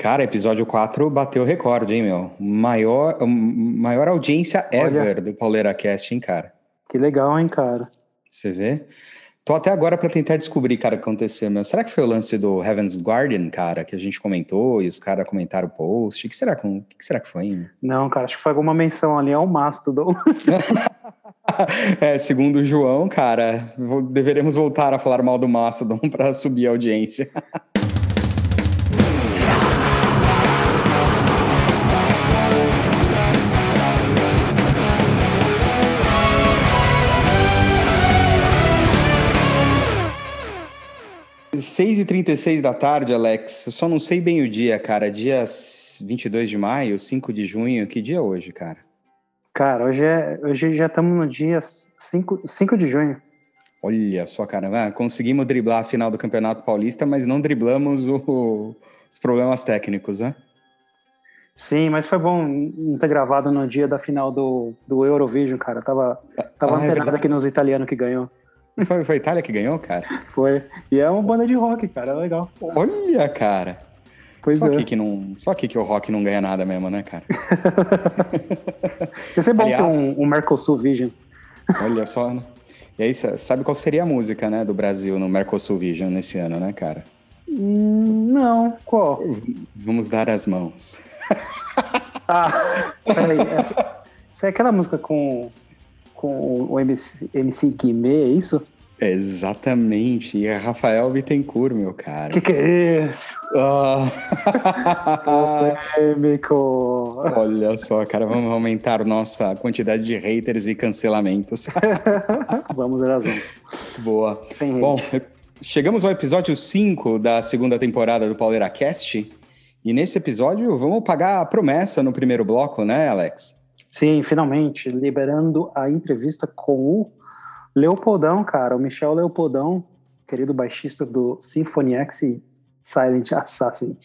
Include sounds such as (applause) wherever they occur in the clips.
Cara, episódio 4 bateu recorde, hein, meu? Maior, maior audiência ever Olha, do Pauleira Cast, hein, cara? Que legal, hein, cara? Você vê? Tô até agora para tentar descobrir, cara, o que aconteceu, meu. Será que foi o lance do Heaven's Guardian, cara, que a gente comentou e os caras comentaram o post? O que será, o que será que foi, hein? Não, cara, acho que foi alguma menção ali ao Mastodon. (laughs) (laughs) é, segundo o João, cara, deveremos voltar a falar mal do Mastodon (laughs) para subir a audiência. Seis e 36 da tarde, Alex. Eu só não sei bem o dia, cara. Dia 22 de maio, 5 de junho. Que dia é hoje, cara? Cara, hoje, é, hoje já estamos no dia 5, 5 de junho. Olha só, cara. Ah, conseguimos driblar a final do Campeonato Paulista, mas não driblamos o, os problemas técnicos, né? Sim, mas foi bom não ter gravado no dia da final do, do Eurovision, cara. Tava, tava ah, é antenado é aqui nos italianos que ganhou. Foi, foi a Itália que ganhou, cara? Foi. E é uma banda de rock, cara. É legal. Olha, cara. Pois só é. Aqui que não, só aqui que o rock não ganha nada mesmo, né, cara? (laughs) Ia ser bom Aliás, ter um, um Mercosul Vision. Olha só, né? E aí, sabe qual seria a música, né, do Brasil no Mercosul Vision nesse ano, né, cara? Hum, não, qual? Vamos dar as mãos. ah, peraí. Essa, essa é aquela música com com o MC, MC Guimê, é isso? Exatamente, e é Rafael Bittencourt, meu cara. Que que é isso? Oh. (laughs) Polêmico. Olha só, cara, vamos aumentar nossa quantidade de haters e cancelamentos. (laughs) vamos, Erasmo. Boa. Sem Bom, chegamos ao episódio 5 da segunda temporada do Pauleira Cast, e nesse episódio vamos pagar a promessa no primeiro bloco, né, Alex? Sim, finalmente, liberando a entrevista com o Leopoldão, cara, o Michel Leopoldão, querido baixista do Symphony X e Silent Assassin.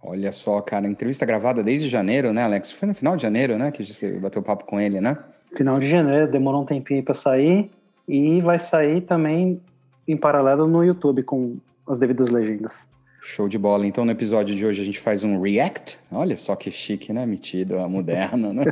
Olha só, cara, entrevista gravada desde janeiro, né, Alex? Foi no final de janeiro, né, que você bateu papo com ele, né? Final de janeiro, demorou um tempinho para sair e vai sair também em paralelo no YouTube com as devidas legendas. Show de bola. Então, no episódio de hoje, a gente faz um react. Olha só que chique, né? Metido, moderno, né?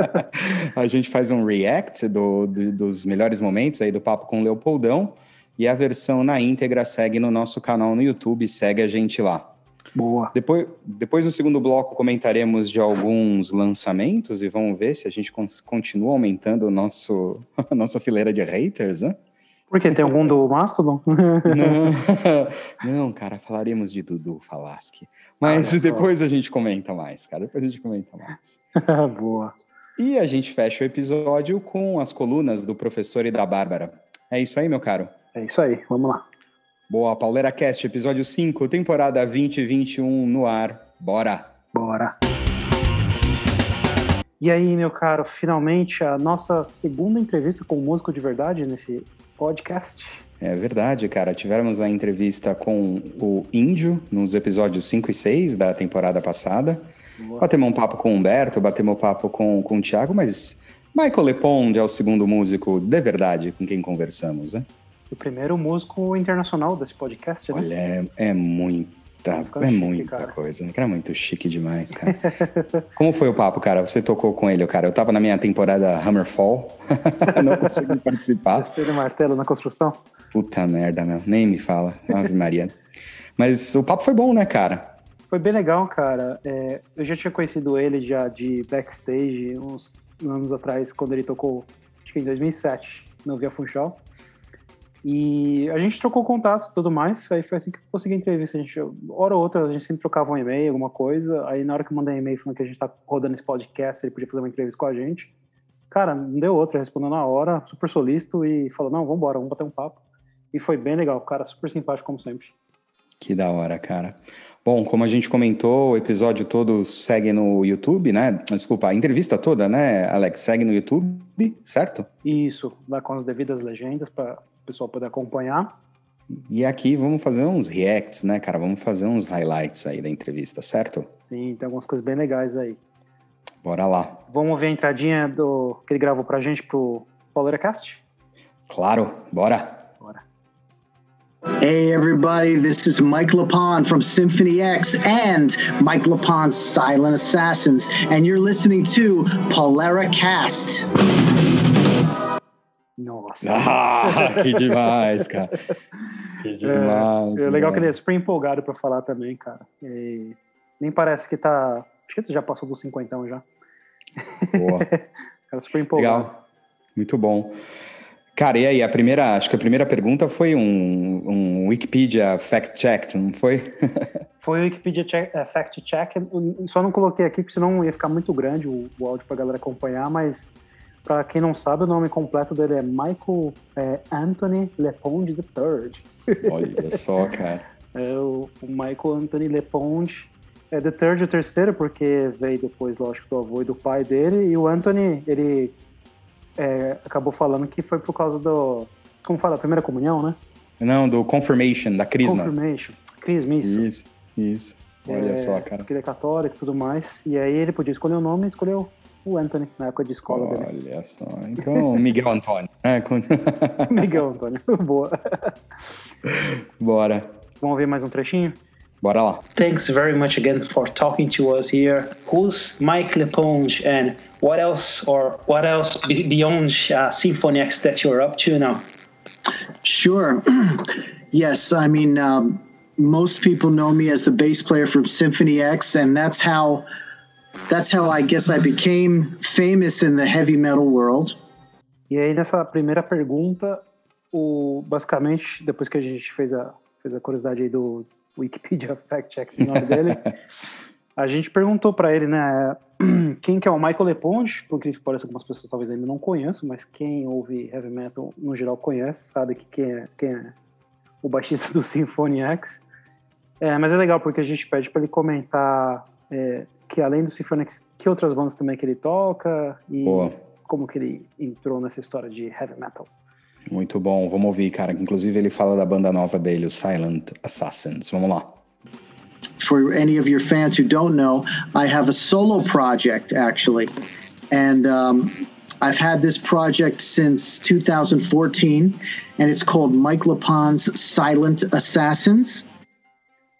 (laughs) a gente faz um react do, do, dos melhores momentos aí do Papo com o Leopoldão. E a versão na íntegra segue no nosso canal no YouTube. Segue a gente lá. Boa. Depois, depois do segundo bloco, comentaremos de alguns lançamentos e vamos ver se a gente continua aumentando o nosso, (laughs) a nossa fileira de haters, né? Porque tem algum do Mastodon? Não, (laughs) não, cara, falaremos de Dudu Falaschi. Mas depois a gente comenta mais, cara. Depois a gente comenta mais. (laughs) Boa. E a gente fecha o episódio com as colunas do professor e da Bárbara. É isso aí, meu caro? É isso aí, vamos lá. Boa, Pauleira Cast, episódio 5, temporada 2021 no ar. Bora! Bora! E aí, meu caro, finalmente a nossa segunda entrevista com o músico de verdade nesse podcast. É verdade, cara. Tivemos a entrevista com o Índio nos episódios 5 e 6 da temporada passada. Boa. Batemos um papo com o Humberto, batemos um papo com, com o Thiago, mas Michael Leponde é o segundo músico de verdade com quem conversamos, né? O primeiro músico internacional desse podcast, né? Olha, é, é muito Tá, é chique, muita cara. coisa, né? Era muito chique demais, cara. (laughs) Como foi o papo, cara? Você tocou com ele, cara? Eu tava na minha temporada Hammerfall, (laughs) não consegui participar. Você martelo na construção? Puta merda, meu. Nem me fala. Ave Maria. Mas o papo foi bom, né, cara? Foi bem legal, cara. É, eu já tinha conhecido ele já de backstage uns anos atrás, quando ele tocou, acho que em 2007, no Via Funchal. E a gente trocou contatos e tudo mais. Aí foi assim que eu consegui a entrevista. A gente, hora ou outra, a gente sempre trocava um e-mail, alguma coisa. Aí na hora que eu mandei um e-mail falando que a gente tá rodando esse podcast, ele podia fazer uma entrevista com a gente. Cara, não deu outra, respondeu na hora, super solícito e falou: não, vamos embora, vamos bater um papo. E foi bem legal, cara, super simpático como sempre. Que da hora, cara. Bom, como a gente comentou, o episódio todo segue no YouTube, né? Desculpa, a entrevista toda, né, Alex? Segue no YouTube, certo? Isso, lá com as devidas legendas para pessoal poder acompanhar. E aqui vamos fazer uns reacts, né, cara? Vamos fazer uns highlights aí da entrevista, certo? Sim, tem algumas coisas bem legais aí. Bora lá. Vamos ver a entradinha do que ele gravou pra gente pro PauleiraCast? Claro, bora. Bora. Hey, everybody, this is Mike Lapon from Symphony X and Mike Lapon's Silent Assassins, and you're listening to Polera Cast. Nossa. Ah, que (laughs) demais, cara. Que demais. É, é legal mano. que ele é super empolgado pra falar também, cara. E nem parece que tá. Acho que tu já passou dos 50 já. Boa. (laughs) Cara, super empolgado. Legal. Muito bom. Cara, e aí, a primeira, acho que a primeira pergunta foi um, um Wikipedia fact check, não foi? (laughs) Foi o Wikipedia check, é, Fact Check. Só não coloquei aqui, porque senão ia ficar muito grande o, o áudio pra galera acompanhar, mas pra quem não sabe, o nome completo dele é Michael é, Anthony Leponde III. Olha (laughs) só, cara. É o, o Michael Anthony Leponde. É The Third, o terceiro, porque veio depois, lógico, do avô e do pai dele. E o Anthony, ele é, acabou falando que foi por causa do. Como fala? A primeira comunhão, né? Não, do Confirmation, da Crisma. Confirmation. Crisma, isso. Isso, isso. Olha É, só, cara. Porque ele é católico e tudo mais. E aí ele podia escolher o nome e escolheu o Anthony, na época de escola dele. Olha só. Então, (laughs) Miguel Antônio. É, com- (laughs) Miguel Antônio. (laughs) Boa. Bora. Vamos ver mais um trechinho? Bora lá. Thanks very much again for talking to us here. Who's Mike Leponge and what else or what else beyond uh, Symphony X that you're up to now? Sure. (clears throat) yes, I mean, um, most people know me as the bass player from Symphony X, and that's how that's how I guess I became famous in the heavy metal world. E aí, nessa primeira pergunta, o, basicamente, depois que a gente fez a, fez a curiosidade aí do Wikipedia (laughs) Fact Check do nome dele, a gente perguntou pra ele, né, (clears throat) quem que é o Michael Leponge, porque parece algumas pessoas talvez ainda não conheçam, mas quem ouve heavy metal no geral conhece, sabe que quem é, quem é o baixista do (laughs) Symphony X. É, mas é legal porque a gente pede para ele comentar é, que além do Symphony X, que outras bandas também que ele toca e Boa. como que ele entrou nessa história de heavy metal. Muito bom. Vamos ouvir, cara. Inclusive, ele fala da banda nova dele, o Silent Assassins. Vamos lá. For any of your fans who don't know, I have a solo project actually, and um, I've had this project since 2014, and it's called Mike Lapon's Silent Assassins.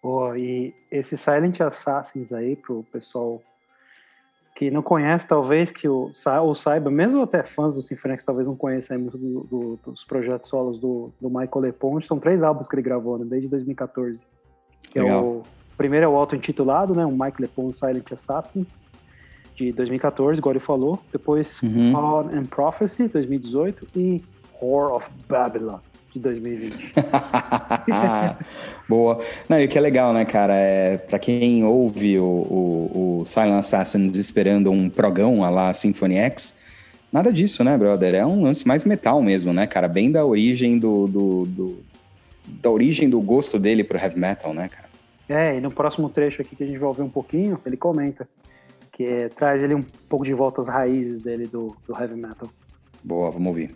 Pô, e esse Silent Assassins aí, pro pessoal que não conhece, talvez, que o, ou saiba, mesmo até fãs do Symphony X, talvez não conheçam muito do- do- dos projetos solos do, do Michael Leponge, são três álbuns que ele gravou, né, desde 2014. Que é o, o primeiro é o auto-intitulado, né, o Mike Leponge Silent Assassins, de 2014, igual ele falou. Depois, Uhum. On and Prophecy, 2018, e Whore of Babylon, de 2020. (laughs) Boa. Não, e o que é legal, né, cara? É, pra quem ouve o, o, o Silent Assassins esperando um progão a lá Symphony X, nada disso, né, brother? É um lance mais metal mesmo, né, cara? Bem da origem do, do, do- da origem do gosto dele pro heavy metal, né, cara? É, e no próximo trecho aqui que a gente vai ouvir um pouquinho, ele comenta que é, traz ele um pouco de volta às raízes dele do, do heavy metal. Boa, vamos ouvir.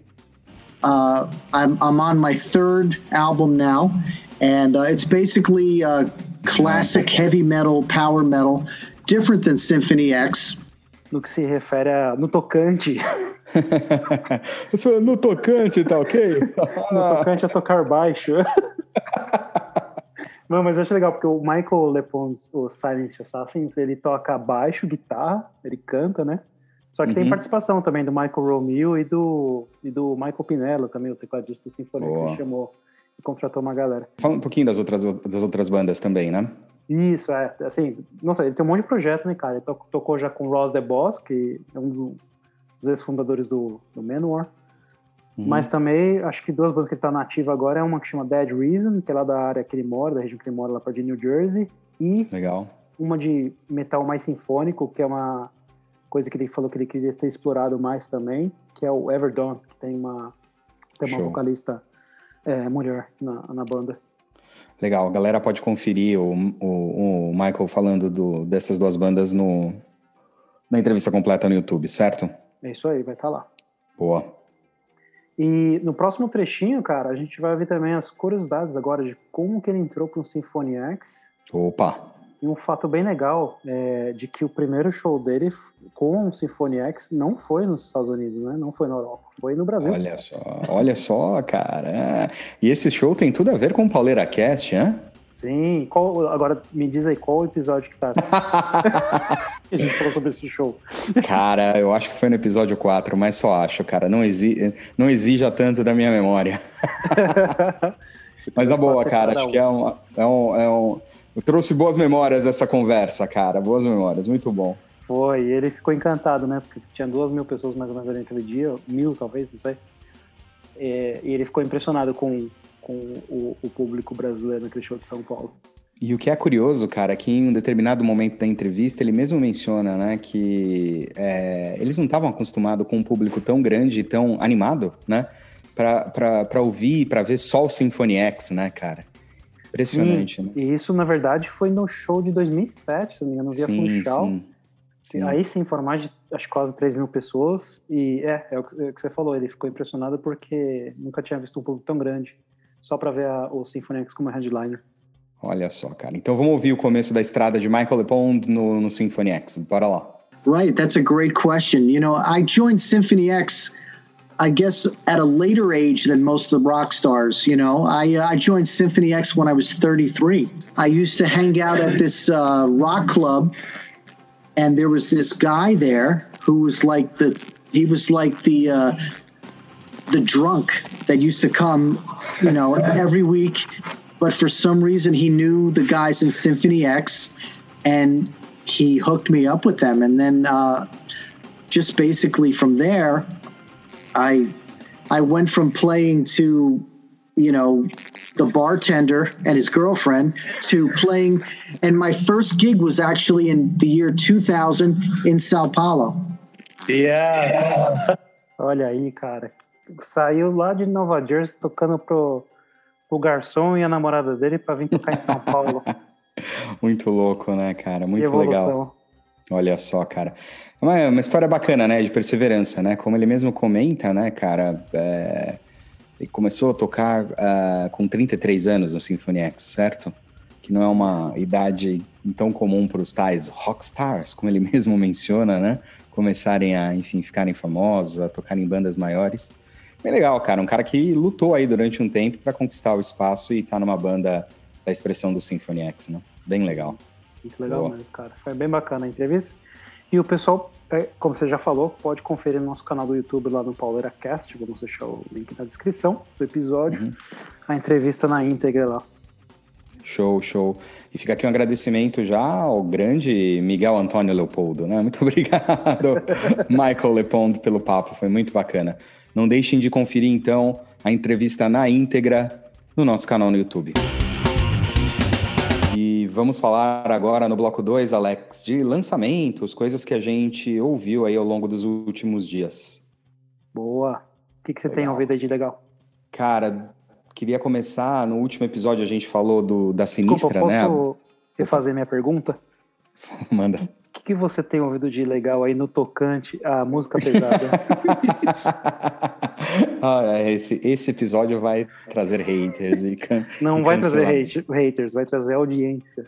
Uh, I'm, I'm on my third album now, and uh, it's basically uh, classic heavy metal, power metal, different than Symphony X. No que se refere a, no tocante, (laughs) sou no tocante, tá ok? (laughs) no tocante a tocar baixo. (laughs) Não, mas eu acho legal, porque o Michael Lepons, o Silent Assassins, ele toca baixo, guitarra, ele canta, né? Só que tem Uhum. participação também do Michael Romeo e do, e do Michael Pinello também, o tecladista do Sinfonia, que Boa. ele chamou e contratou uma galera. Fala um pouquinho das outras, das outras bandas também, né? Isso, é. Assim, nossa, ele tem um monte de projeto, né, cara? Ele to- tocou já com o Ross The Boss, que é um do- dos ex-fundadores do, do Manowar. Uhum. Mas também, acho que duas bandas que ele tá nativa agora é uma que chama Dead Reason, que é lá da área que ele mora, da região que ele mora, lá perto de New Jersey. E Legal. uma de metal mais sinfônico, que é uma coisa que ele falou que ele queria ter explorado mais também, que é o Everdawn, que tem uma, tem uma Show. vocalista é, mulher na, na banda. Legal, a galera pode conferir o, o, o Michael falando do, dessas duas bandas no, na entrevista completa no YouTube, certo? É isso aí, vai estar lá. Boa. E no próximo trechinho, cara, a gente vai ver também as curiosidades agora de como que ele entrou pro Symphony X. Opa, E um fato bem legal é de que o primeiro show dele com o Symphony X não foi nos Estados Unidos, né? Não foi na Europa, foi no Brasil. Olha só, olha só, cara. E esse show tem tudo a ver com o Pauleira Cast, né? Sim, qual, agora me diz aí qual episódio que tá. (laughs) (laughs) a gente falou sobre esse show. Cara, eu acho que foi no episódio 4, mas só acho, cara. Não, exi não exija tanto da minha memória. (laughs) mas a boa, cara. Acho que é um, é um, é um. Eu trouxe boas memórias essa conversa, cara. Boas memórias, muito bom. Foi, e ele ficou encantado, né? Porque tinha duas mil pessoas mais ou menos ali naquele dia, mil talvez, não sei. É, e ele ficou impressionado com, com o, o público brasileiro naquele show de São Paulo. E o que é curioso, cara, é que em um determinado momento da entrevista ele mesmo menciona, né, que é, eles não estavam acostumados com um público tão grande e tão animado, né, para ouvir, para ver só o Symphony X, né, cara. Impressionante, sim, né? E isso, na verdade, foi no show de 2007, se não me engano, via sim, Funchal. Sim, sim. Aí sim, foram mais de, acho quase 3 mil pessoas. E é, é o, que, é o que você falou, ele ficou impressionado porque nunca tinha visto um público tão grande só para ver a, o Symphony X como headliner. Olha só, cara. Então vamos ouvir o começo da estrada de Michael LePond no, no Symphony X. Bora lá. Right, that's a great question. You know, I joined Symphony X, I guess, at a later age than most of the rock stars. You know, I uh, I joined Symphony X when I was 33. I used to hang out at this uh, rock club, and there was this guy there who was like the he was like the uh, the drunk that used to come, you know, every week but for some reason he knew the guys in Symphony X, and he hooked me up with them. And then uh, just basically from there, I I went from playing to you know the bartender and his girlfriend to playing and my first gig was actually in the year 2000 in Sao Paulo. Yeah. (laughs) Olha aí, cara. Saiu lá de Nova Jersey tocando pro o garçom e a namorada dele para vir tocar em São Paulo. (laughs) Muito louco, né, cara? Muito legal. Olha só, cara. É uma, uma, história bacana, né? De perseverança, né? Como ele mesmo comenta, né, cara? É... Ele começou a tocar uh, com 33 anos no Symphony X, certo? Que não é uma idade tão comum para os tais rockstars, como ele (laughs) mesmo menciona, né? Começarem a, enfim, ficarem famosos, a tocar em bandas maiores. Bem legal, cara. Um cara que lutou aí durante um tempo para conquistar o espaço e tá numa banda da expressão do Symphony X, né? Bem legal. Muito legal Boa. mesmo, cara. Foi bem bacana a entrevista. E o pessoal, é, como você já falou, pode conferir no nosso canal do YouTube lá no Pauleira Cast. Vamos deixar o link na descrição do episódio. Uhum. A entrevista na íntegra lá. Show, show. E fica aqui um agradecimento já ao grande Miguel Antônio Leopoldo, né? Muito (laughs) obrigado, Michael Leopoldo, pelo papo, foi muito bacana. Não deixem de conferir então a entrevista na íntegra no nosso canal no YouTube. E vamos falar agora no bloco 2, Alex, de lançamentos, coisas que a gente ouviu aí ao longo dos últimos dias. Boa. O que, que você legal. tem ouvido aí de legal? Cara, queria começar. No último episódio a gente falou do, da Sinistra, Desculpa, né? Posso refazer minha pergunta? (laughs) Manda que, que você tem ouvido de legal aí no tocante à música pesada? (laughs) ah, é, esse, esse episódio vai trazer haters. E can, (laughs) Não e vai trazer hate, haters, vai trazer audiência.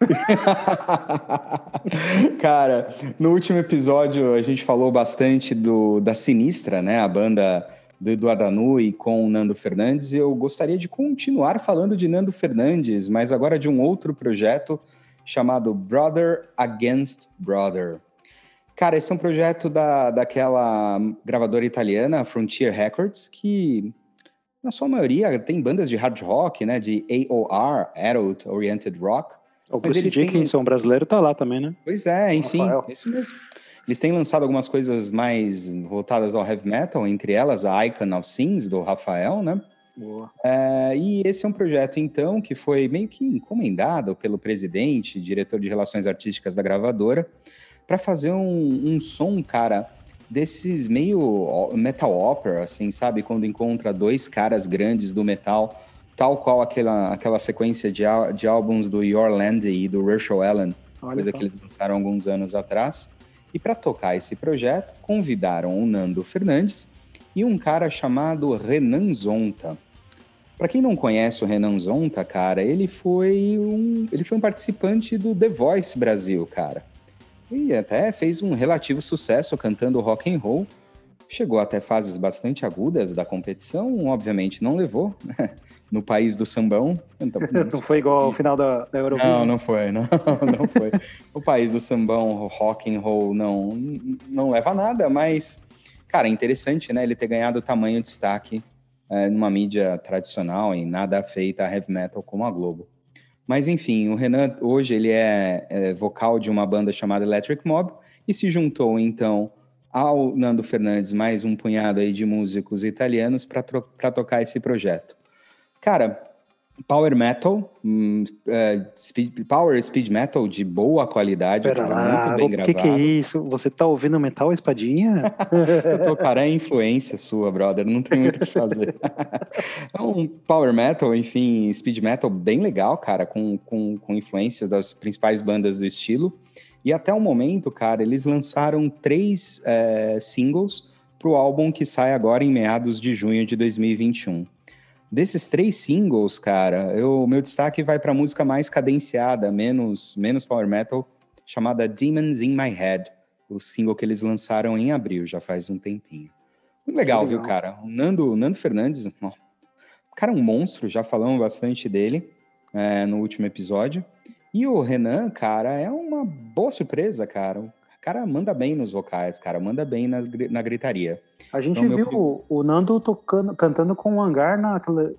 (laughs) Cara, no último episódio a gente falou bastante do, da Sinistra, né? A banda do Eduardo Anui com o Nando Fernandes. E eu gostaria de continuar falando de Nando Fernandes, mas agora de um outro projeto chamado Brother Against Brother. Cara, esse é um projeto da, daquela gravadora italiana, Frontier Records, que na sua maioria tem bandas de hard rock, né? De AOR, Adult Oriented Rock. O Bruce eles Dickinson têm... brasileiro tá lá também, né? Pois é, enfim, Rafael. isso mesmo. Eles têm lançado algumas coisas mais voltadas ao heavy metal, entre elas a Icon of Sins, do Rafael, né? É, e esse é um projeto, então, que foi meio que encomendado pelo presidente, diretor de relações artísticas da gravadora, para fazer um, um som, cara, desses meio metal opera, assim, sabe? Quando encontra dois caras grandes do metal, tal qual aquela, aquela sequência de, de álbuns do Your Land e do Rachel Allen, Olha coisa só. que eles lançaram alguns anos atrás. E para tocar esse projeto, convidaram o Nando Fernandes, e um cara chamado Renan Zonta. Para quem não conhece o Renan Zonta, cara, ele foi um, ele foi um participante do The Voice Brasil, cara. E até fez um relativo sucesso cantando rock and roll. Chegou até fases bastante agudas da competição, obviamente não levou, né? no país do sambão. Então, (laughs) não foi igual ao final da, da Eurovision? Não, não foi, não, (laughs) não foi. o país do sambão, rock and roll, não, não leva nada, mas, cara, é interessante, né, ele ter ganhado tamanho destaque é, numa mídia tradicional e nada feita a heavy metal como a Globo. Mas enfim, o Renan hoje ele é, é vocal de uma banda chamada Electric Mob e se juntou então ao Nando Fernandes mais um punhado aí de músicos italianos para tocar esse projeto. Cara, power metal, um, uh, speed, power speed metal de boa qualidade, Pera cara, lá, muito bem o gravado. que, que é isso? Você tá ouvindo metal espadinha? (laughs) eu tô, cara, é influência sua, brother, não tem muito o que fazer. (laughs) é um power metal, enfim, speed metal bem legal, cara, com, com, com influências das principais bandas do estilo. E até o momento, cara, eles lançaram três é, singles pro álbum que sai agora em meados de junho de 2021. Desses três singles, cara, o meu destaque vai para a música mais cadenciada, menos, menos power metal, chamada Demons in My Head, o single que eles lançaram em abril, já faz um tempinho. Muito legal, legal. viu, cara? O Nando, Nando Fernandes, ó, o cara é um monstro, já falamos bastante dele é, no último episódio. E o Renan, cara, é uma boa surpresa, cara. O cara manda bem nos vocais, cara, manda bem na, na gritaria. A gente então, viu meu... o Nando tocando, cantando com o Hangar naquele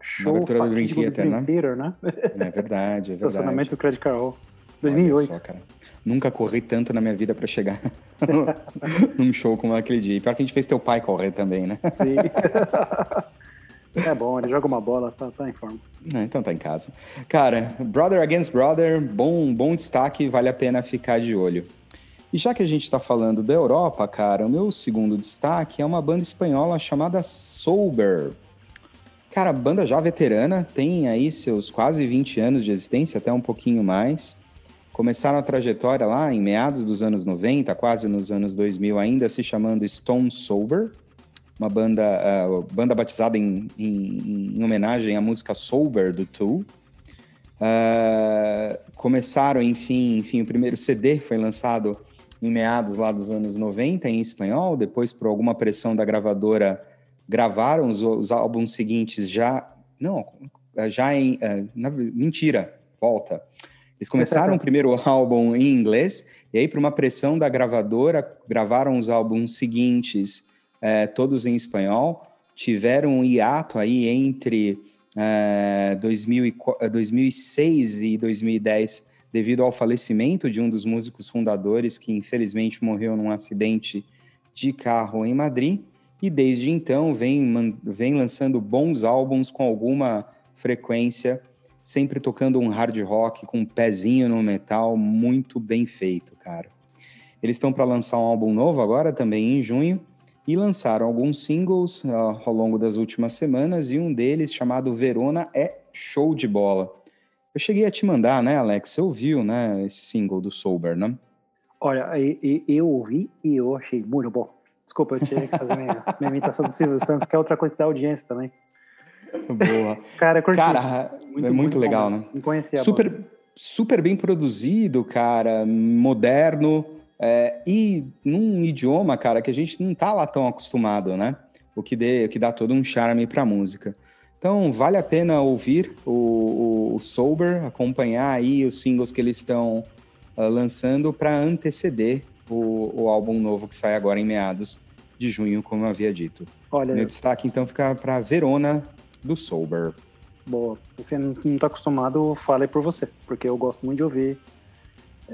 show na do Dream Theater, né? Theater, né? É verdade, é (laughs) verdade. Estacionamento do Credit Card 2008. Só, cara. Nunca corri tanto na minha vida para chegar (laughs) num show como aquele dia. E pior que a gente fez teu pai correr também, né? Sim. (laughs) É bom, ele joga uma bola, tá, tá em forma. É, então tá em casa. Cara, Brother Against Brother, bom, bom destaque, vale a pena ficar de olho. E já que a gente está falando da Europa, cara, o meu segundo destaque é uma banda espanhola chamada Sober. Cara, banda já veterana, tem aí seus quase 20 anos de existência, até um pouquinho mais. Começaram a trajetória lá em meados dos anos 90, quase nos anos 2000 ainda, se chamando Stone Sober. Uma banda, uh, banda batizada em, em, em, homenagem à música Sober do Tool. Uh, começaram, enfim, enfim, o primeiro CD foi lançado em meados lá dos anos 90 em espanhol, depois por alguma pressão da gravadora gravaram os, os álbuns seguintes já não já em uh, na, mentira volta. Eles começaram o (laughs) primeiro álbum em inglês e aí por uma pressão da gravadora gravaram os álbuns seguintes uh, todos em espanhol tiveram um hiato aí entre uh, 2000 e, 2006 e 2010 devido ao falecimento de um dos músicos fundadores que infelizmente morreu num acidente de carro em Madrid. E desde então vem, vem lançando bons álbuns com alguma frequência, sempre tocando um hard rock com um pezinho no metal, muito bem feito, cara. Eles estão para lançar um álbum novo agora, também em junho, e lançaram alguns singles uh, ao longo das últimas semanas, e um deles, chamado Verona, é show de bola. Eu cheguei a te mandar, né, Alex? Você ouviu, né, esse single do Sober, né? Olha, eu ouvi e eu achei muito bom. Desculpa, eu tinha que fazer minha, (laughs) minha imitação do Silvio Santos, que é outra coisa da audiência também. Boa. (laughs) Cara, curti. Cara, muito, é muito, muito legal, bom, né? Não conhecia super, super bem produzido, cara, moderno é, e num idioma, cara, que a gente não tá lá tão acostumado, né? O que, dê, o que dá todo um charme pra música. Então, vale a pena ouvir o, o, o Sober, acompanhar aí os singles que eles estão uh, lançando para anteceder o, o, álbum novo que sai agora em meados de junho, como eu havia dito. Olha, Meu destaque, então, fica para Verona, do Sober. Boa. Você não está acostumado, fale por você, porque eu gosto muito de ouvir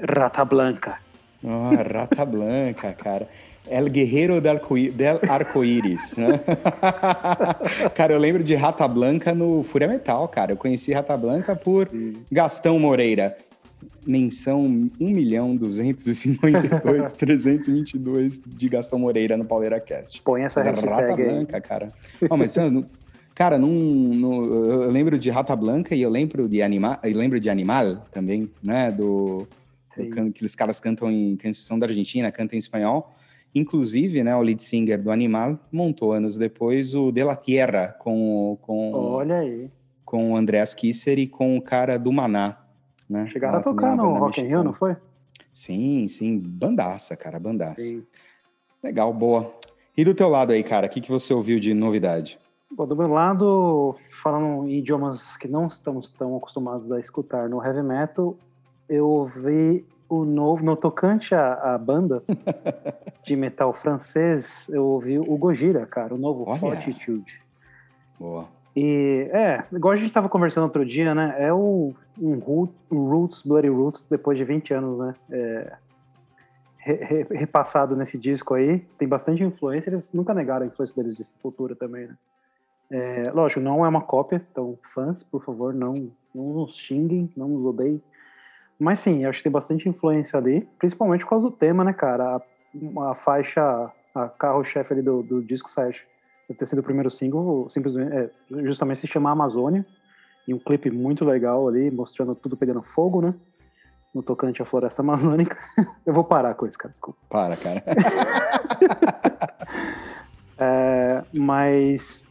Rata Blanca. Oh, Rata Blanca, cara. (laughs) El Guerreiro del, Arco-Íris. Né? (laughs) cara, eu lembro de Rata Blanca no Fúria Metal, cara. Eu conheci Rata Blanca por Gastão Moreira. Menção 1 milhão 258 322 (laughs) de Gastão Moreira no Pauleira Cast. Põe essa mas hashtag Rata aí. Blanca, cara. Oh, mas, cara, num, num, eu lembro de Rata Blanca e eu lembro de, anima, eu lembro de Animal também, né? Do, do, aqueles caras cantam em canção da Argentina, cantam em espanhol. Inclusive, né, o lead singer do Animal montou anos depois o De La Tierra com, com, Olha aí. com o Andreas Kisser e com o cara do Maná. Né? Chegaram a tocar no Rock in Rio, não foi? Sim, sim, bandaça, cara, bandaça. Sim. Legal, boa. E do teu lado aí, cara, o que, que você ouviu de novidade? Bom, do meu lado, falando em idiomas que não estamos tão acostumados a escutar no heavy metal, eu ouvi o novo, no tocante à, à banda (laughs) de metal francês, eu ouvi o Gojira, cara, o novo Olha. Fortitude. Boa. E é, igual a gente tava conversando outro dia, né? É o, um, root, um Roots, Bloody Roots, depois de 20 anos, né? É, re- re- repassado nesse disco aí. Tem bastante influência, eles nunca negaram a influência deles de Sepultura também, né? É, lógico, não é uma cópia, então fãs, por favor, não, não nos xinguem, não nos odeiem. Mas sim, acho que tem bastante influência ali, principalmente por causa do tema, né, cara? A, a faixa, a carro-chefe ali do, do disco sai, ter sido o primeiro single, simplesmente, é, justamente se chama Amazônia, e um clipe muito legal ali, mostrando tudo pegando fogo, né? No tocante à floresta amazônica. (laughs) Eu vou parar com isso, cara, desculpa. Para, cara. (laughs) É, mas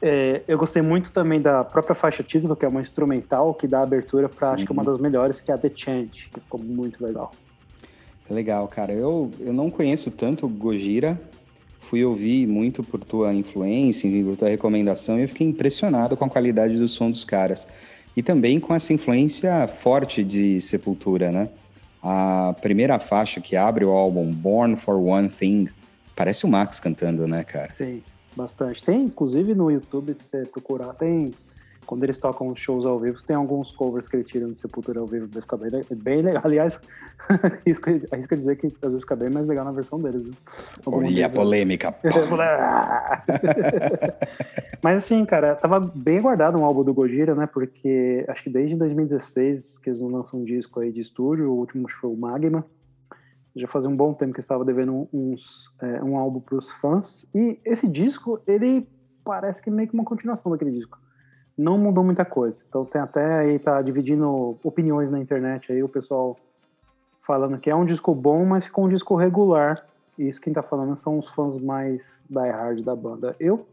é, eu gostei muito também da própria faixa título, que é uma instrumental, que dá abertura para acho que uma das melhores, que é a The Chant, que ficou muito legal. Legal, cara. Eu, eu não conheço tanto Gojira. Fui ouvir muito por tua influência, por tua recomendação, e eu fiquei impressionado com a qualidade do som dos caras. E também com essa influência forte de Sepultura, né? A primeira faixa que abre o álbum, Born for One Thing, parece o Max cantando, né, cara? Sim, bastante. Tem, inclusive, no YouTube, se você procurar, tem. Quando eles tocam shows ao vivo, tem alguns covers que eles tiram do Sepultura ao vivo, deve ficar bem, bem legal. Aliás, (laughs) arrisco dizer que às vezes fica bem mais legal na versão deles. Olha a deles- polêmica. (laughs) (laughs) Mas assim, cara, tava bem guardado um álbum do Gojira, né? Porque acho que desde 2016 que eles não lançam um disco aí de estúdio, o último show Magma. Já fazia um bom tempo que eu estava devendo uns, é, um álbum para os fãs. E esse disco, ele parece que é meio que uma continuação daquele disco. Não mudou muita coisa. Então tem até aí, tá dividindo opiniões na internet aí, o pessoal falando que é um disco bom, mas ficou um disco regular. E isso quem tá falando são os fãs mais die hard da banda. Eu,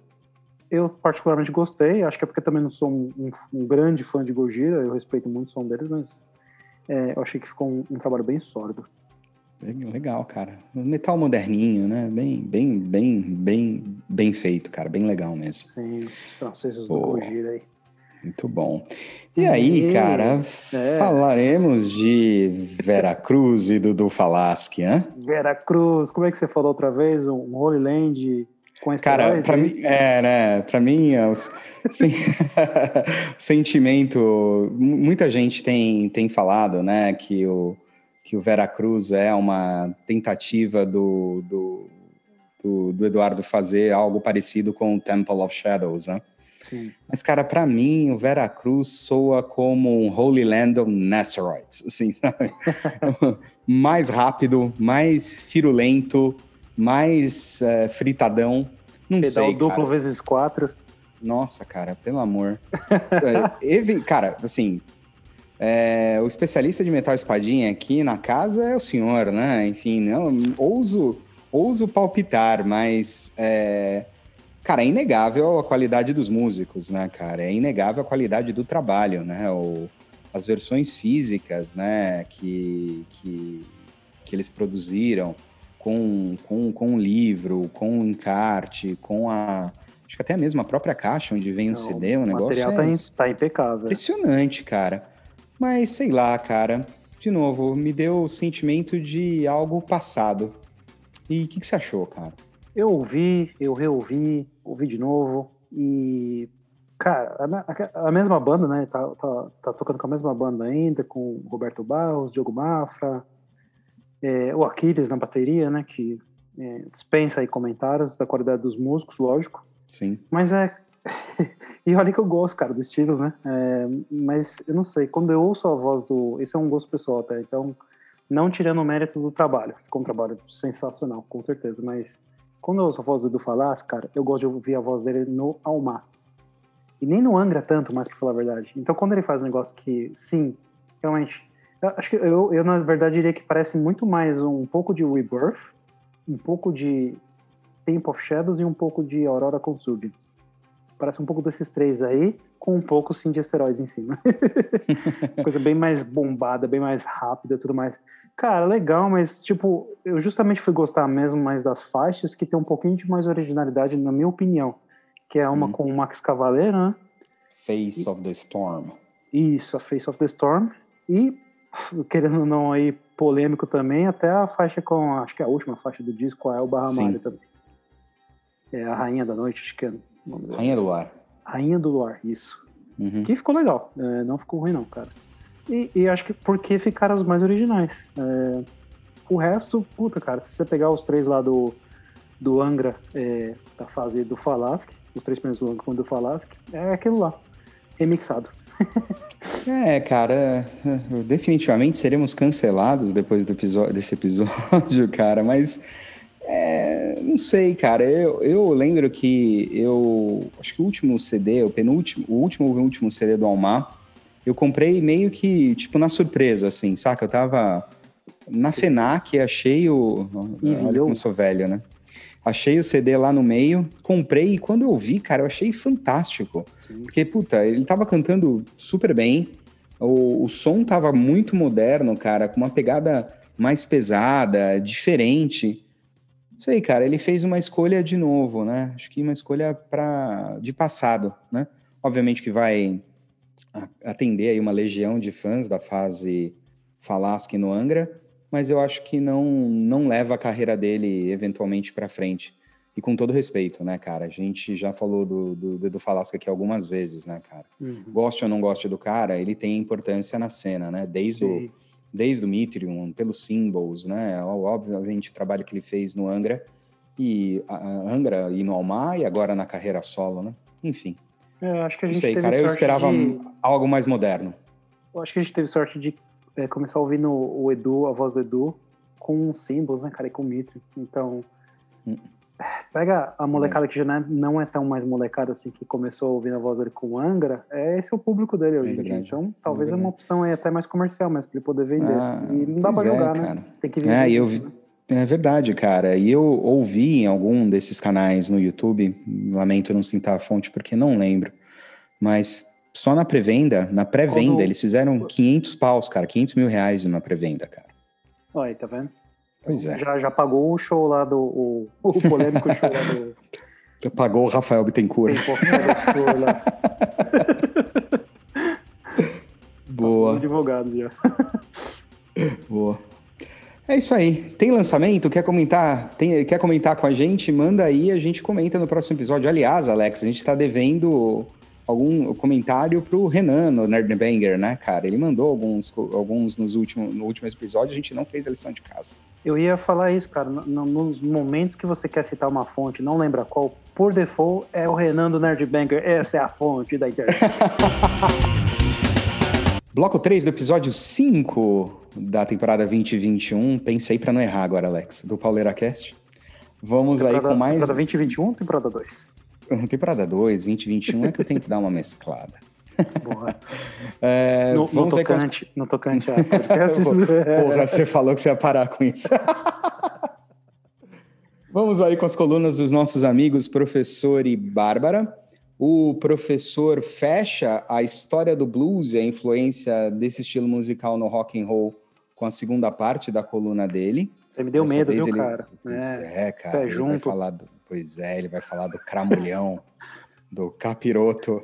eu particularmente gostei, acho que é porque também não sou um, um- um grande fã de Gojira, eu respeito muito o som deles, mas é, eu achei que ficou um, um trabalho bem sólido. Legal, cara. Metal moderninho, né? Bem, bem, bem, bem, bem feito, cara. Bem legal mesmo. Sim, franceses do Boa. Gojira aí. Muito bom. E aí, E- cara, é. falaremos de Vera Cruz e Dudu Falaschi, né? Vera Cruz, como é que você falou outra vez? Um Holy Land com Cara, é mim, é, né? Pra mim, é o sen- (laughs) (laughs) sentimento. mu- Muita gente tem, tem falado, né, que o, que o Vera Cruz é uma tentativa do, do, do, do Eduardo fazer algo parecido com o Temple of Shadows, né? Sim. Mas, cara, pra mim, o Vera Cruz soa como um Holy Land on Asteroids, assim, sabe? (laughs) mais rápido, mais firulento, mais eh, fritadão. Não Pedal sei, duplo cara. vezes quatro. Nossa, cara, pelo amor. (laughs) É, cara, assim, é, o especialista de metal espadinha aqui na casa é o senhor, né? Enfim, não, ouso, ouso palpitar, mas é, cara, é inegável a qualidade dos músicos, né, cara? É inegável a qualidade do trabalho, né? O, as versões físicas, né, que, que, que eles produziram com, com, com o livro, com o encarte, com a. Acho que até mesmo a própria caixa onde vem o CD, o o negócio material é tá, im- tá impecável. impressionante, cara. Mas sei lá, cara. De novo, me deu o sentimento de algo passado. E o que, que você achou, cara? Eu ouvi, eu reouvi, ouvi de novo e cara, a, me- a- a mesma banda, né? Tá, tá, tá tocando com a mesma banda ainda, com Roberto Barros, Diogo Mafra, é, o Aquiles na bateria, né? Que é, dispensa aí comentários da qualidade dos músicos, lógico. Sim. Mas é. (laughs) e olha que eu gosto, cara, do estilo, né? É, mas eu não sei, quando eu ouço a voz do. Esse é um gosto pessoal até, então, não tirando o mérito do trabalho. Ficou um trabalho sensacional, com certeza. Mas quando eu ouço a voz do Edu Falas, cara, eu gosto de ouvir a voz dele no Almar. E nem no Angra tanto, mais pra falar a verdade. Então, quando ele faz um negócio que, sim, realmente. eu acho que eu, eu, na verdade, diria que parece muito mais um pouco de Rebirth um pouco de Temple of Shadows e um pouco de Aurora Consurgence. Parece um pouco desses três aí, com um pouco sim de esteroides em cima. (laughs) Coisa bem mais bombada, bem mais rápida e tudo mais. Cara, legal, mas tipo, eu justamente fui gostar mesmo mais das faixas que tem um pouquinho de mais originalidade, na minha opinião. Que é uma hum. com o Max Cavaleiro, né? Face e... of the Storm. Isso, a Face of the Storm. E, querendo ou não, aí, polêmico também, até a faixa com, acho que é a última faixa do disco, a El Barra também. É a Rainha da Noite, acho que é. Rainha do Luar. Rainha do Luar, isso. Uhum. Que ficou legal. É, não ficou ruim, não, cara. E, e, acho que porque ficaram os mais originais. É, o resto, puta, cara, se você pegar os três lá do, do Angra, é, da fase do Falasque, os três primeiros do Angra com do Falasque, é aquilo lá, remixado. (laughs) É, cara, definitivamente seremos cancelados depois do episódio, desse episódio, (laughs) cara, mas é, não sei, cara. Eu, eu lembro que eu. Acho que o último CD, o penúltimo, o último ou último CD do Almar, eu comprei meio que, tipo, na surpresa, assim, saca? Eu tava na FENAC, achei o. Olha como eu sou velho, né? Achei o CD lá no meio, comprei e quando eu vi, cara, eu achei fantástico. Sim. Porque, puta, ele tava cantando super bem, o, o som tava muito moderno, cara, com uma pegada mais pesada, diferente sei, cara, ele fez uma escolha de novo, né? Acho que uma escolha para de passado, né? Obviamente que vai atender aí uma legião de fãs da fase Falasque no Angra, mas eu acho que não não leva a carreira dele eventualmente para frente. E com todo respeito, né, cara? A gente já falou do, do, do Falasca aqui algumas vezes, né, cara? Uhum. Goste ou não goste do cara, ele tem importância na cena, né? Desde Sim. o desde o Mitrium, pelos Symbols, né? Obviamente o trabalho que ele fez no Angra e Angra e no Almar e agora na carreira solo, né? Enfim. É, acho que a gente sei, cara, eu esperava de... algo mais moderno. Eu acho que a gente teve sorte de é, começar ouvindo o Edu, a voz do Edu, com Symbols, né, cara, e com Mitrium. Então, hum. Pega a molecada é. que já não é, não é, tão mais molecada assim, que começou ouvindo a voz dele com Angra, é esse é o público dele hoje em dia. Então, talvez é, uma opção aí até mais comercial, mas para ele poder vender. Ah, e não dá pra jogar, é, né? Tem que vender. É, eu vi... É verdade, cara. E eu ouvi em algum desses canais no YouTube, lamento não citar a fonte porque não lembro, mas só na pré-venda, na pré-venda, eles fizeram 500 paus, cara, 500 mil reais na pré-venda, cara. Olha aí, tá vendo? Pois é. Já, já pagou o show lá do. O, o polêmico (laughs) show lá do. Já pagou o Rafael Bittencourt. (laughs) Boa. advogado já. (laughs) Boa. É isso aí. Tem lançamento? Quer comentar? Tem, quer comentar com a gente? Manda aí, a gente comenta no próximo episódio. Aliás, Alex, a gente está devendo algum comentário pro Renan no Nerdbanger, né, cara? Ele mandou alguns, alguns nos últimos, no último episódio, a gente não fez a lição de casa. Eu ia falar isso, cara. No, nos momentos que você quer citar uma fonte, não lembra qual, por default é o Renan do Nerdbanger. Essa é a fonte da internet. (laughs) Bloco 3 do episódio 5 da temporada 2021. Pensei para não errar agora, Alex, do Pauleira Cast. Vamos temporada, aí com mais. Temporada 2021 ou temporada 2? Temporada 2, 2021 é que eu tenho que dar uma mesclada. Boa. (laughs) É, no, no, tocante, as... no tocante a (laughs) Porra, você falou que você ia parar com isso. (laughs) vamos aí com as colunas dos nossos amigos professor e Bárbara. O professor fecha a história do blues e a influência desse estilo musical no rock and roll com a segunda parte da coluna dele. Você me deu Dessa medo, viu, ele... cara? É, é cara. Pé junto. vai falar do... Pois é, ele vai falar do cramulhão, do capiroto.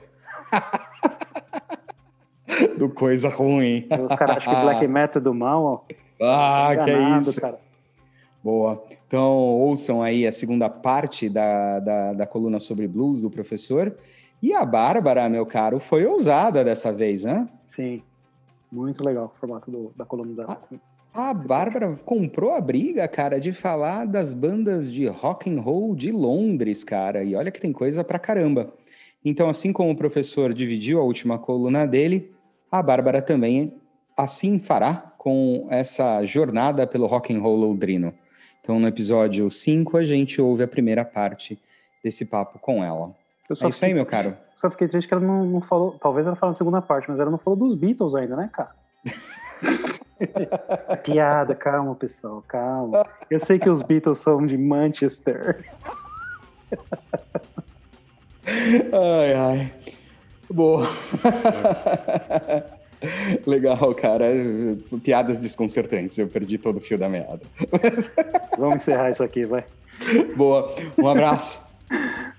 (laughs) do coisa ruim. Os caras acham que black metal é do mal, ó. Ah, Enganado, que é isso. Cara. Boa. Então, ouçam aí a segunda parte da, da, da, coluna sobre blues do professor. E a Bárbara, meu caro, foi ousada dessa vez, né? Sim. Muito legal o formato do, da coluna dela. A, a Bárbara comprou a briga, cara, de falar das bandas de rock and roll de Londres, cara. E olha que tem coisa pra caramba. Então, assim como o professor dividiu a última coluna dele, a Bárbara também assim fará com essa jornada pelo rock and roll londrino. Então, no episódio 5, a gente ouve a primeira parte desse papo com ela. é isso aí, meu caro. Só fiquei triste que ela não, não falou. Talvez ela falou na segunda parte, mas ela não falou dos Beatles ainda, né, cara? (laughs) Piada, calma, pessoal, calma. Eu sei que os Beatles são de Manchester. ai, ai. Boa. Legal, cara. Piadas desconcertantes. Eu perdi todo o fio da meada. Vamos encerrar isso aqui, vai. Boa. Um abraço.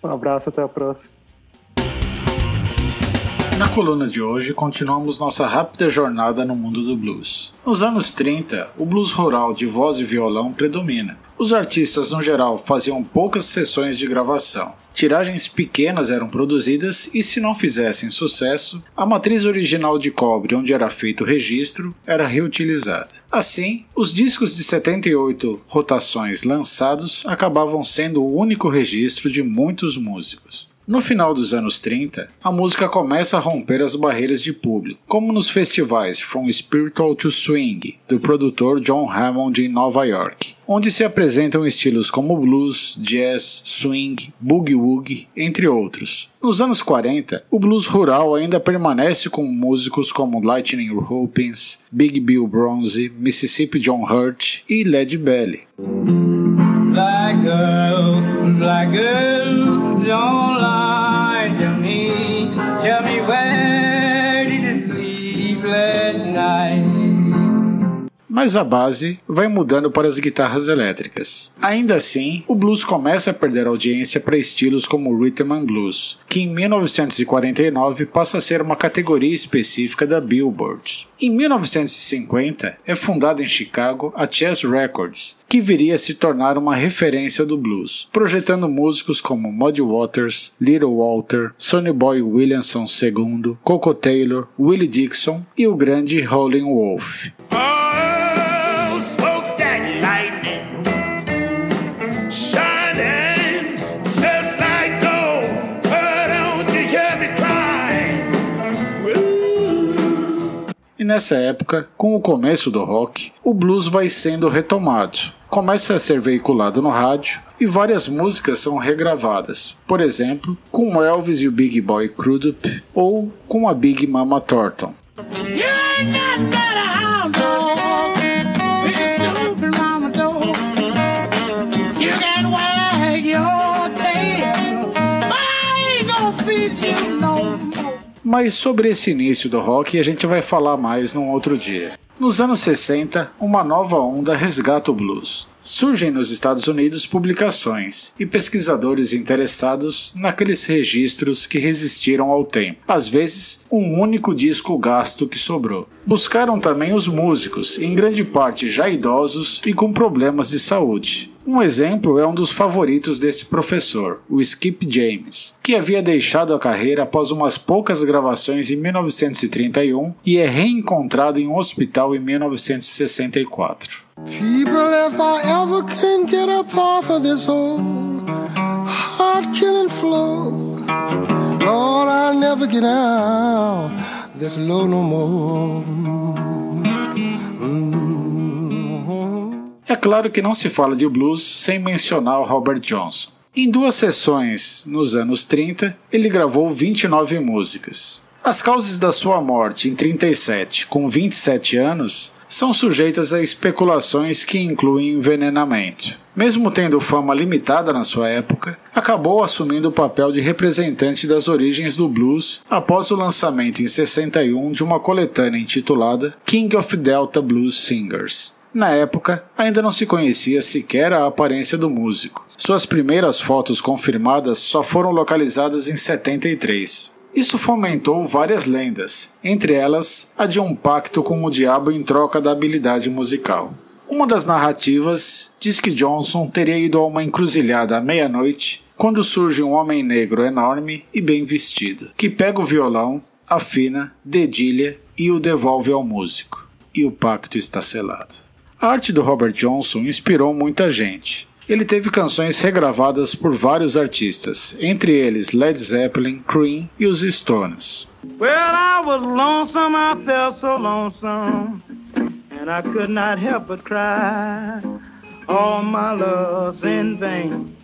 um abraço, até a próxima. Na coluna de hoje, continuamos nossa rápida jornada no mundo do blues. Nos anos 30, o blues rural de voz e violão predomina. Os artistas, no geral, faziam poucas sessões de gravação. Tiragens pequenas eram produzidas e, se não fizessem sucesso, a matriz original de cobre onde era feito o registro era reutilizada. Assim, os discos de 78 rotações lançados acabavam sendo o único registro de muitos músicos. No final dos anos 30, a música começa a romper as barreiras de público, como nos festivais From Spiritual to Swing, do produtor John Hammond em Nova York, onde se apresentam estilos como blues, jazz, swing, boogie-woogie, entre outros. Nos anos 40, o blues rural ainda permanece com músicos como Lightning Hopkins, Big Bill Bronze, Mississippi John Hurt e Led Belly. Black girl, black girl, mas a base vai mudando para as guitarras elétricas. Ainda assim, o blues começa a perder audiência para estilos como o rhythm and blues, que em 1949 passa a ser uma categoria específica da Billboard. Em 1950, é fundada em Chicago a Chess Records, que viria a se tornar uma referência do blues, projetando músicos como Muddy Waters, Little Walter, Sonny Boy Williamson II, Coco Taylor, Willie Dixon e o grande Howlin' Wolf. Nessa época, com o começo do rock, o blues vai sendo retomado. Começa a ser veiculado no rádio e várias músicas são regravadas, por exemplo, com Elvis e o Big Boy Crudup ou com a Big Mama Thornton. Mas sobre esse início do rock a gente vai falar mais num outro dia. Nos anos 60, uma nova onda resgata o blues. Surgem nos Estados Unidos publicações e pesquisadores interessados naqueles registros que resistiram ao tempo, às vezes um único disco gasto que sobrou. Buscaram também os músicos, em grande parte já idosos e com problemas de saúde. Um exemplo é um dos favoritos desse professor, o Skip James, que havia deixado a carreira após umas poucas gravações em 1931 e é reencontrado em um hospital em 1964. People, if I ever can get up off of this old heart-killing floor, Lord, I'll never get out this low no more. Claro que não se fala de blues sem mencionar o Robert Johnson. Em duas sessões, nos anos 30, ele gravou 29 músicas. As causas da sua morte em 37, com 27 anos, são sujeitas a especulações que incluem envenenamento. Mesmo tendo fama limitada na sua época, acabou assumindo o papel de representante das origens do blues após o lançamento em 61 de uma coletânea intitulada King of Delta Blues Singers, na época, ainda não se conhecia sequer a aparência do músico. Suas primeiras fotos confirmadas só foram localizadas em 73. Isso fomentou várias lendas, entre elas a de um pacto com o diabo em troca da habilidade musical. Uma das narrativas diz que Johnson teria ido a uma encruzilhada à meia-noite quando surge um homem negro enorme e bem vestido, que pega o violão, afina, dedilha e o devolve ao músico. E o pacto está selado. A arte do Robert Johnson inspirou muita gente. Ele teve canções regravadas por vários artistas, entre eles Led Zeppelin, Cream e os Stones. Well, I was lonesome, I felt so lonesome, and I could not help but cry. All my love's in vain.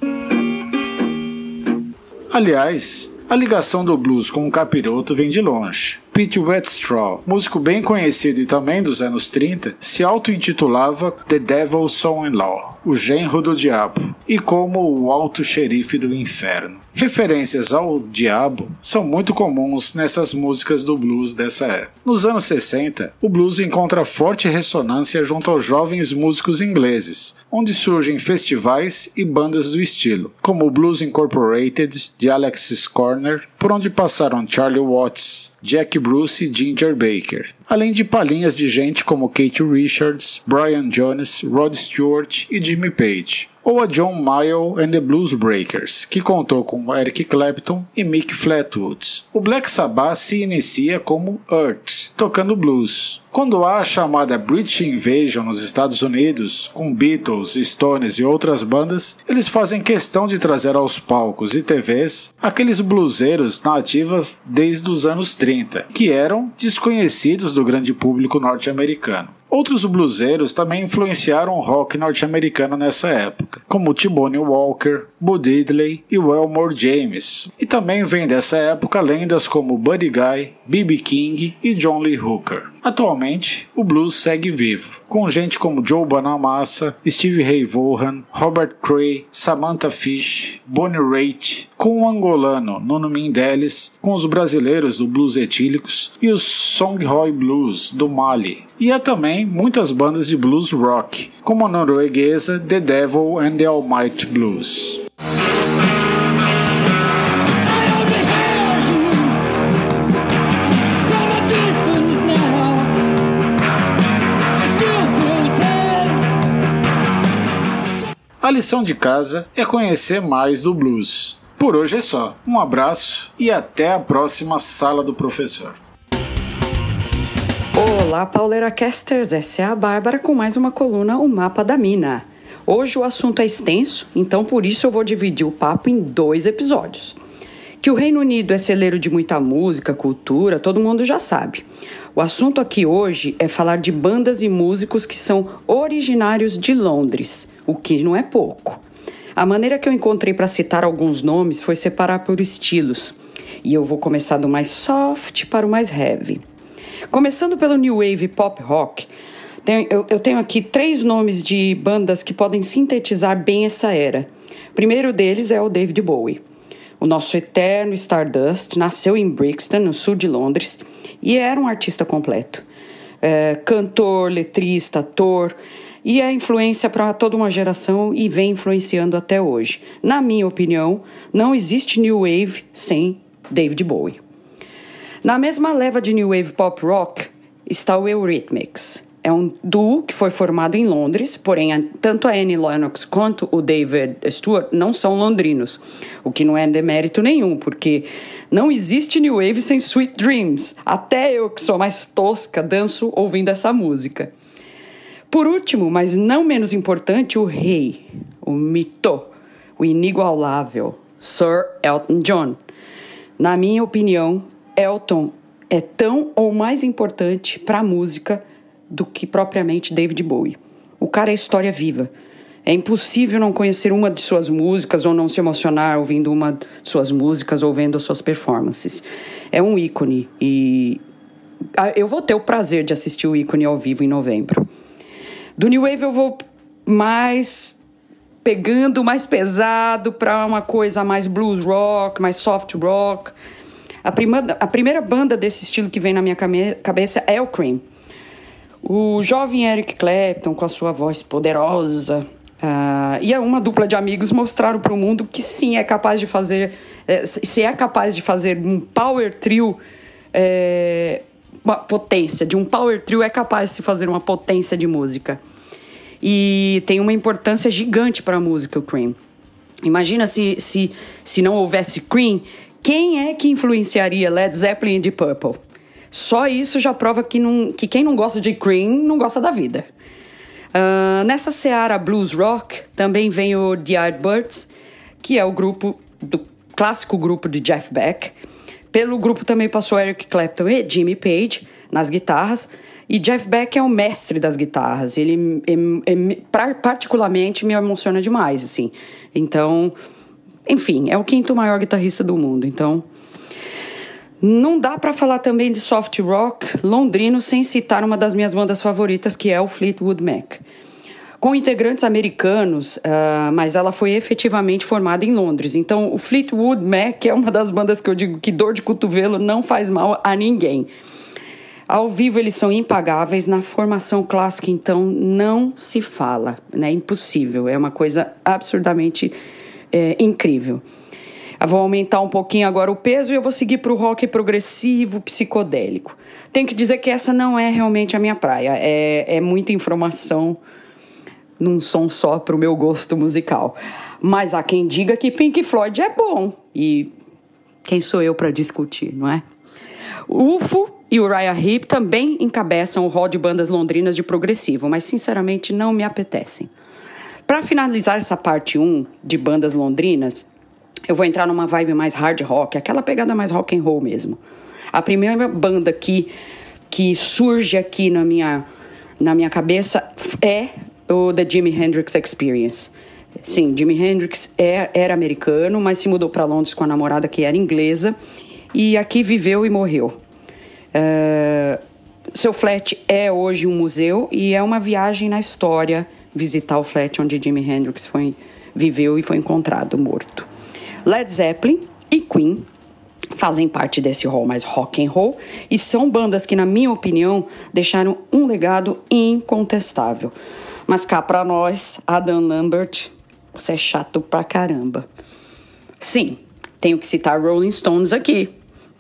Aliás, a ligação do blues com o capiroto vem de longe. Pete Wetstraw, músico bem conhecido e também dos anos 30, se auto-intitulava The Devil's Son-in-Law, o genro do diabo, e como o alto xerife do inferno. Referências ao diabo são muito comuns nessas músicas do blues dessa época. Nos anos 60, o blues encontra forte ressonância junto aos jovens músicos ingleses, onde surgem festivais e bandas do estilo, como o Blues Incorporated de Alexis Corner, por onde passaram Charlie Watts, Jack Bruce e Ginger Baker, além de palhinhas de gente como Kate Richards, Brian Jones, Rod Stewart e Jimmy Page ou a John Mayall and the Blues Breakers, que contou com Eric Clapton e Mick Flatwood. O Black Sabbath se inicia como Earth, tocando blues. Quando há a chamada British Invasion nos Estados Unidos, com Beatles, Stones e outras bandas, eles fazem questão de trazer aos palcos e TVs aqueles bluseiros nativas desde os anos 30, que eram desconhecidos do grande público norte-americano. Outros bluseiros também influenciaram o rock norte-americano nessa época, como T-Bone Walker, Bo Diddley e Elmore James. E também vem dessa época lendas como Buddy Guy, B.B. King e John Lee Hooker. Atualmente, o blues segue vivo, com gente como Joe Bonamassa, Steve Ray Vaughan, Robert Cray, Samantha Fish, Bonnie Raitt, com o angolano Nuno Mindeles, com os brasileiros do blues etílicos e os Songhai Blues do Mali. E há também muitas bandas de blues rock, como a norueguesa The Devil and the Almighty Blues. A lição de casa é conhecer mais do blues. Por hoje é só. Um abraço e até a próxima sala do professor. Olá, Pauleira Casters, essa é a Bárbara com mais uma coluna O Mapa da Mina. Hoje o assunto é extenso, então por isso eu vou dividir o papo em dois episódios. Que o Reino Unido é celeiro de muita música, cultura, todo mundo já sabe. O assunto aqui hoje é falar de bandas e músicos que são originários de Londres, o que não é pouco. A maneira que eu encontrei para citar alguns nomes foi separar por estilos, e eu vou começar do mais soft para o mais heavy. Começando pelo New Wave Pop Rock, eu, tenho aqui três nomes de bandas que podem sintetizar bem essa era. O primeiro deles é o David Bowie. O nosso eterno Stardust nasceu em Brixton, no sul de Londres, e era um artista completo. É, cantor, letrista, ator, e é influência para toda uma geração e vem influenciando até hoje. Na minha opinião, não existe New Wave sem David Bowie. Na mesma leva de New Wave Pop Rock está o Eurythmics. É um duo que foi formado em Londres, porém tanto a Annie Lennox quanto o David Stewart não são londrinos, o que não é demérito nenhum, porque não existe New Wave sem Sweet Dreams. Até eu, que sou mais tosca, danço ouvindo essa música. Por último, mas não menos importante, o rei, o mito, o inigualável Sir Elton John. Na minha opinião, Elton é tão ou mais importante para a música do que propriamente David Bowie. O cara é história viva. É impossível não conhecer uma de suas músicas ou não se emocionar ouvindo uma de suas músicas ou vendo suas performances. É um ícone e eu vou ter o prazer de assistir o ícone ao vivo em novembro. Do New Wave eu vou mais pegando mais pesado para uma coisa mais blues rock, mais soft rock. A, prima, a primeira banda desse estilo que vem na minha cabeça é o Cream. O jovem Eric Clapton, com a sua voz poderosa, Uh, e uma dupla de amigos mostraram para o mundo que sim é capaz de fazer, é, se é capaz de fazer um power trio, é, uma potência, de um power trio é capaz de fazer uma potência de música. E tem uma importância gigante para a música, o Cream. Imagina se, se, se não houvesse Cream, quem é que influenciaria Led Zeppelin e Deep Purple? Só isso já prova que, não, que quem não gosta de Cream não gosta da vida. Uh, nessa seara blues rock também vem o The Yardbirds, que é o grupo do clássico grupo de Jeff Beck. Pelo grupo também passou Eric Clapton e Jimmy Page nas guitarras. E Jeff Beck é o mestre das guitarras. Ele, ele particularmente me emociona demais, assim. Então, enfim, é o quinto maior guitarrista do mundo. Então, Não dá para falar também de soft rock londrino sem citar uma das minhas bandas favoritas, que é o Fleetwood Mac. Com integrantes americanos, uh, mas ela foi efetivamente formada em Londres. Então, o Fleetwood Mac é uma das bandas que eu digo que dor de cotovelo não faz mal a ninguém. Ao vivo eles são impagáveis, na formação clássica então não se fala, né? Impossível, é uma coisa absurdamente é, incrível. Eu vou aumentar um pouquinho agora o peso e eu vou seguir para o rock progressivo, psicodélico. Tenho que dizer que essa não é realmente a minha praia. É, é muita informação num som só para o meu gosto musical. Mas há quem diga que Pink Floyd é bom. E quem sou eu para discutir, não é? UFO e o Uriah Heep também encabeçam o rol de bandas londrinas de progressivo, mas sinceramente não me apetecem. Para finalizar essa parte 1 de bandas londrinas, eu vou entrar numa vibe mais hard rock, aquela pegada mais rock and roll mesmo. A primeira banda que, que surge aqui na minha, na minha cabeça é o The Jimi Hendrix Experience. Sim, Jimi Hendrix é, era americano, mas se mudou para Londres com a namorada que era inglesa e aqui viveu e morreu. Uh, seu flat é hoje um museu e é uma viagem na história visitar o flat onde Jimi Hendrix foi, viveu e foi encontrado morto. Led Zeppelin e Queen fazem parte desse rol mais rock and roll e são bandas que, na minha opinião, deixaram um legado incontestável. Mas cá para nós, Adam Lambert, você é chato pra caramba. Sim, tenho que citar Rolling Stones aqui,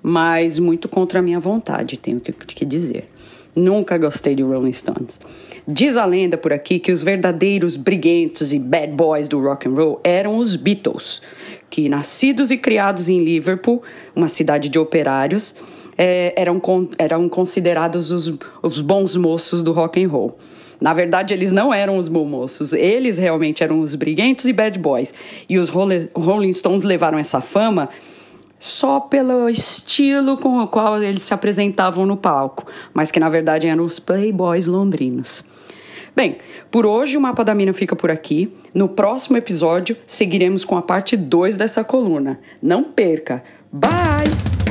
mas muito contra a minha vontade, tenho que, que dizer. Nunca gostei de Rolling Stones. Diz a lenda por aqui que os verdadeiros briguentos e bad boys do rock and roll eram os Beatles, que nascidos e criados em Liverpool, uma cidade de operários, é, eram, eram considerados os, os bons moços do rock and roll. Na verdade, eles não eram os bons moços, eles realmente eram os briguentos e bad boys. E os Rolling Stones levaram essa fama só pelo estilo com o qual eles se apresentavam no palco, mas que na verdade eram os playboys londrinos. Bem, por hoje o Mapa da Mina fica por aqui. No próximo episódio seguiremos com a parte 2 dessa coluna. Não perca! Bye!